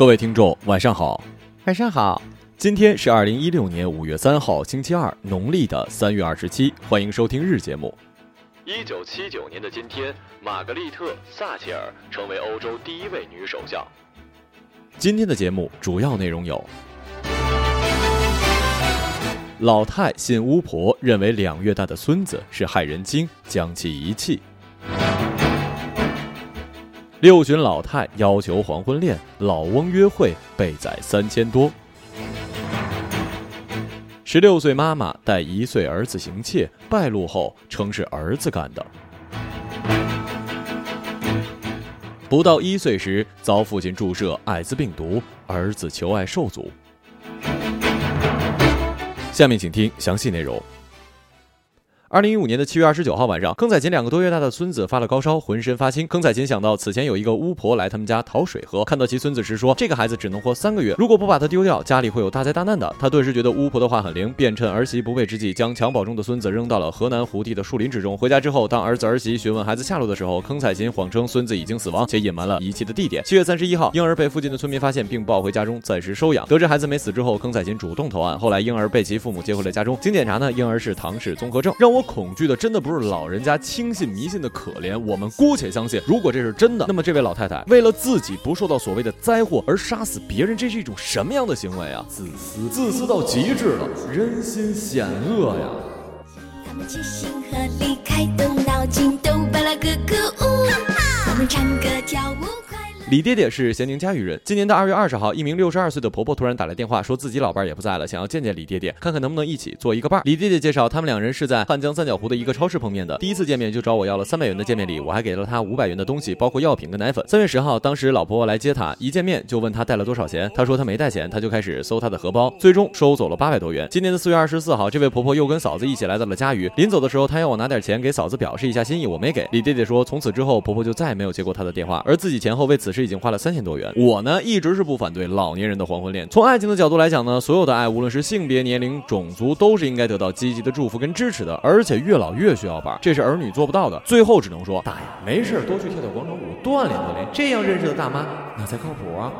各位听众，晚上好。晚上好，今天是二零一六年五月三号，星期二，农历的三月二十七。欢迎收听日节目。一九七九年的今天，玛格丽特·撒切尔成为欧洲第一位女首相。今天的节目主要内容有：老太信巫婆，认为两月大的孙子是害人精，将其遗弃。六旬老太要求黄昏恋，老翁约会被宰三千多。十六岁妈妈带一岁儿子行窃，败露后称是儿子干的。不到一岁时遭父亲注射艾滋病毒，儿子求爱受阻。下面请听详细内容。二零一五年的七月二十九号晚上，坑仔琴两个多月大的孙子发了高烧，浑身发青。坑仔琴想到此前有一个巫婆来他们家讨水喝，看到其孙子时说：“这个孩子只能活三个月，如果不把他丢掉，家里会有大灾大难的。”他顿时觉得巫婆的话很灵，便趁儿媳不备之际，将襁褓中的孙子扔到了河南胡地的树林之中。回家之后，当儿子儿媳询问孩子下落的时候，坑仔琴谎称孙子已经死亡，且隐瞒了遗弃的地点。七月三十一号，婴儿被附近的村民发现，并抱回家中暂时收养。得知孩子没死之后，坑仔琴主动投案。后来婴儿被其父母接回了家中，经检查呢，婴儿是唐氏综合症。让我恐惧的真的。不是老人家轻信迷信的可怜，我们姑且相信，如果这是真的，那么这位老太太为了自己不受到所谓的灾祸而杀死别人，这是一种什么样的行为啊？自私，自私到极致了，人心险恶呀！他们齐心合力，开动脑筋，都巴拉咯咯呜，我们唱歌跳舞。李爹爹是咸宁嘉峪人。今年的二月二十号，一名六十二岁的婆婆突然打来电话，说自己老伴儿也不在了，想要见见李爹爹，看看能不能一起做一个伴儿。李爹爹介绍，他们两人是在汉江三角湖的一个超市碰面的。第一次见面就找我要了三百元的见面礼，我还给了他五百元的东西，包括药品跟奶粉。三月十号，当时老婆婆来接他，一见面就问他带了多少钱，他说他没带钱，他就开始搜他的荷包，最终收走了八百多元。今年的四月二十四号，这位婆婆又跟嫂子一起来到了嘉峪，临走的时候，她要我拿点钱给嫂子表示一下心意，我没给。李爹爹说，从此之后，婆婆就再也没有接过他的电话，而自己前后为此事已经花了三千多元。我呢，一直是不反对老年人的黄昏恋。从爱情的角度来讲呢，所有的爱，无论是性别、年龄、种族，都是应该得到积极的祝福跟支持的。而且越老越需要伴，这是儿女做不到的。最后只能说，大爷没事多去跳跳广场舞，锻炼锻炼，这样认识的大妈那才靠谱啊。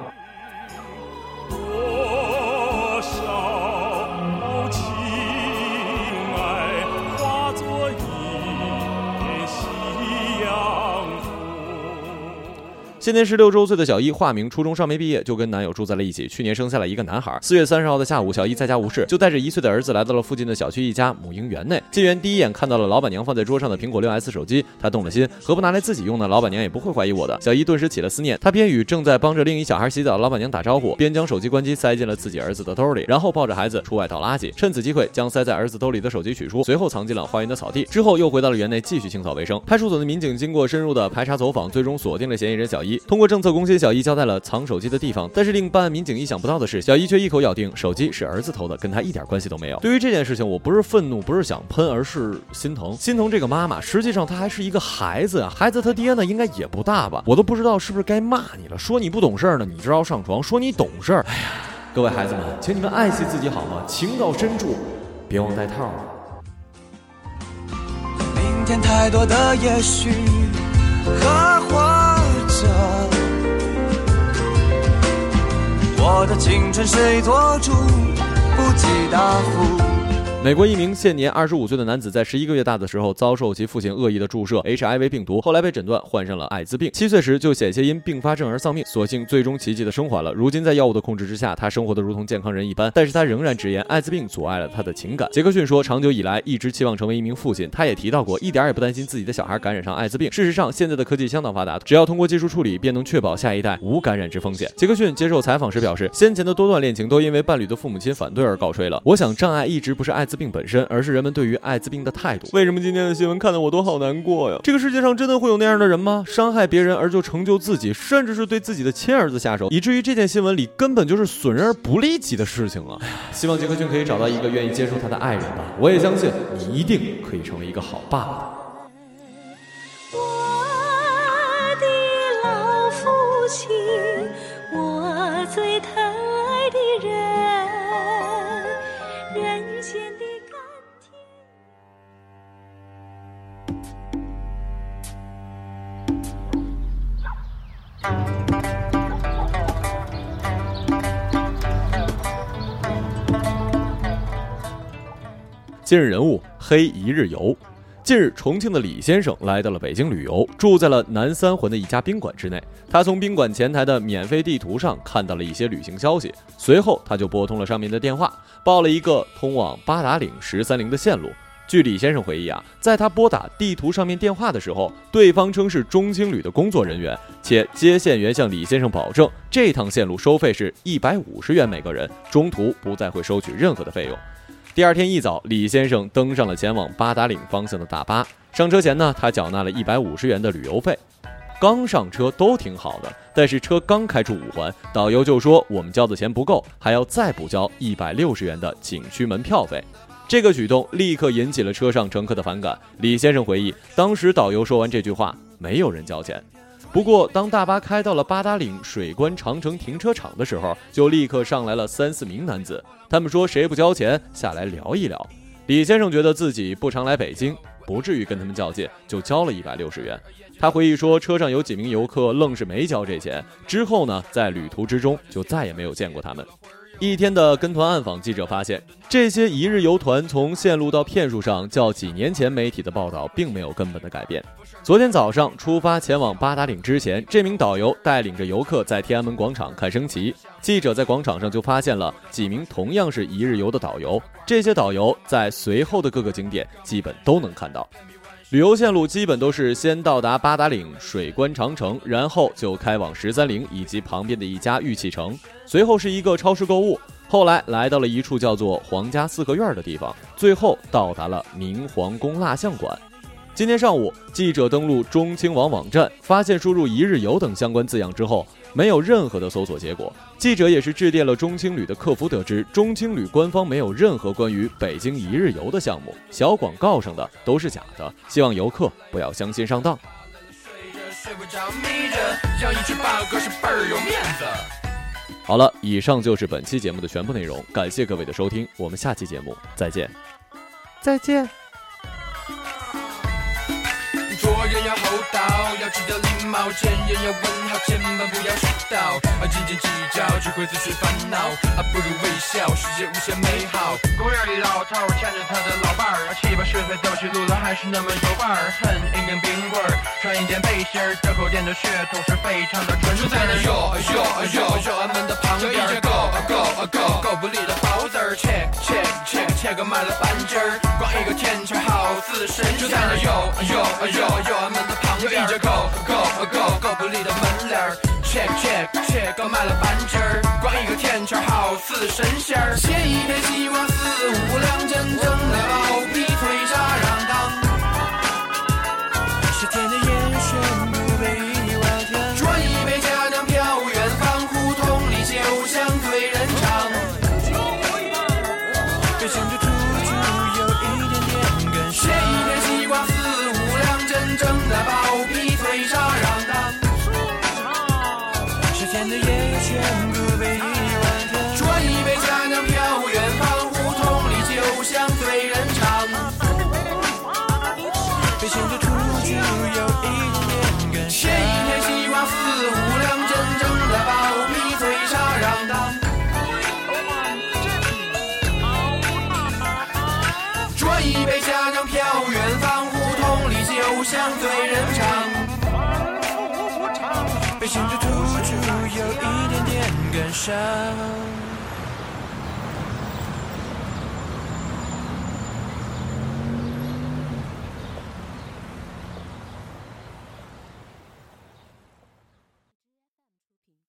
现年十六周岁的小一，化名初中尚没毕业，就跟男友住在了一起。去年生下了一个男孩。四月三十号的下午，小一在家无事，就带着一岁的儿子来到了附近的小区一家母婴园内。进园第一眼看到了老板娘放在桌上的苹果六 S 手机，他动了心，何不拿来自己用呢？老板娘也不会怀疑我的。小一顿时起了思念，他边与正在帮着另一小孩洗澡的老板娘打招呼，边将手机关机塞进了自己儿子的兜里，然后抱着孩子出外倒垃圾。趁此机会，将塞在儿子兜里的手机取出，随后藏进了花园的草地。之后又回到了园内继续清扫卫生。派出所的民警经过深入的排查走访，最终锁定了嫌疑人小一。通过政策攻心。小姨交代了藏手机的地方，但是令办案民警意想不到的是，小姨却一口咬定手机是儿子偷的，跟他一点关系都没有。对于这件事情，我不是愤怒，不是想喷，而是心疼，心疼这个妈妈。实际上，她还是一个孩子啊，孩子他爹呢，应该也不大吧？我都不知道是不是该骂你了，说你不懂事儿呢，你知道上床；说你懂事儿，哎呀，各位孩子们，请你们爱惜自己好吗？情到深处，别忘带套。明天太多的也许和或我的青春谁做主？不计答复。美国一名现年二十五岁的男子，在十一个月大的时候，遭受其父亲恶意的注射 HIV 病毒，后来被诊断患上了艾滋病。七岁时就险些因并发症而丧命，所幸最终奇迹的生还了。如今在药物的控制之下，他生活的如同健康人一般。但是他仍然直言，艾滋病阻碍了他的情感。杰克逊说，长久以来一直期望成为一名父亲，他也提到过，一点也不担心自己的小孩感染上艾滋病。事实上，现在的科技相当发达，只要通过技术处理，便能确保下一代无感染之风险。杰克逊接受采访时表示，先前的多段恋情都因为伴侣的父母亲反对而告吹了。我想，障碍一直不是艾。滋病本身，而是人们对于艾滋病的态度。为什么今天的新闻看得我都好难过呀？这个世界上真的会有那样的人吗？伤害别人而就成就自己，甚至是对自己的亲儿子下手，以至于这件新闻里根本就是损人而不利己的事情啊！希望杰克逊可以找到一个愿意接受他的爱人吧。我也相信你一定可以成为一个好爸爸。我的老父亲，我最疼爱的人，今日人物黑一日游。近日，重庆的李先生来到了北京旅游，住在了南三环的一家宾馆之内。他从宾馆前台的免费地图上看到了一些旅行消息，随后他就拨通了上面的电话，报了一个通往八达岭十三陵的线路。据李先生回忆啊，在他拨打地图上面电话的时候，对方称是中青旅的工作人员，且接线员向李先生保证，这趟线路收费是一百五十元每个人，中途不再会收取任何的费用。第二天一早，李先生登上了前往八达岭方向的大巴。上车前呢，他缴纳了一百五十元的旅游费。刚上车都挺好的，但是车刚开出五环，导游就说我们交的钱不够，还要再补交一百六十元的景区门票费。这个举动立刻引起了车上乘客的反感。李先生回忆，当时导游说完这句话，没有人交钱。不过，当大巴开到了八达岭水关长城停车场的时候，就立刻上来了三四名男子。他们说：“谁不交钱，下来聊一聊。”李先生觉得自己不常来北京，不至于跟他们较劲，就交了一百六十元。他回忆说，车上有几名游客愣是没交这钱。之后呢，在旅途之中就再也没有见过他们。一天的跟团暗访，记者发现，这些一日游团从线路到骗术上，较几年前媒体的报道并没有根本的改变。昨天早上出发前往八达岭之前，这名导游带领着游客在天安门广场看升旗。记者在广场上就发现了几名同样是一日游的导游，这些导游在随后的各个景点基本都能看到。旅游线路基本都是先到达八达岭水关长城，然后就开往十三陵以及旁边的一家玉器城，随后是一个超市购物，后来来到了一处叫做皇家四合院的地方，最后到达了明皇宫蜡像馆。今天上午，记者登录中青网网站，发现输入“一日游”等相关字样之后，没有任何的搜索结果。记者也是致电了中青旅的客服，得知中青旅官方没有任何关于北京一日游的项目，小广告上的都是假的，希望游客不要相信上当。好了，以上就是本期节目的全部内容，感谢各位的收听，我们下期节目再见，再见。要知道礼貌；见人要问好，千万不要迟到。啊，斤斤计较只会自寻烦恼，啊，不如微笑，世界无限美好。公园里老头儿牵着他的老伴儿，啊七八十岁走起路来还是那么有范儿。恨一根冰棍儿，穿一件背心儿，这口店的血统是非常的纯。就在那右右右右安门的旁边，有一个 go go go 狗不理的包子儿，check check check check 买了半斤儿，光一个天桥好似神仙。就在那右右右右安门的旁边，有一只 go go go 狗不理的门脸儿，check check check 刚买了半斤儿，光一个天桥好似神仙儿。写一篇希望四五两，真正的 am 别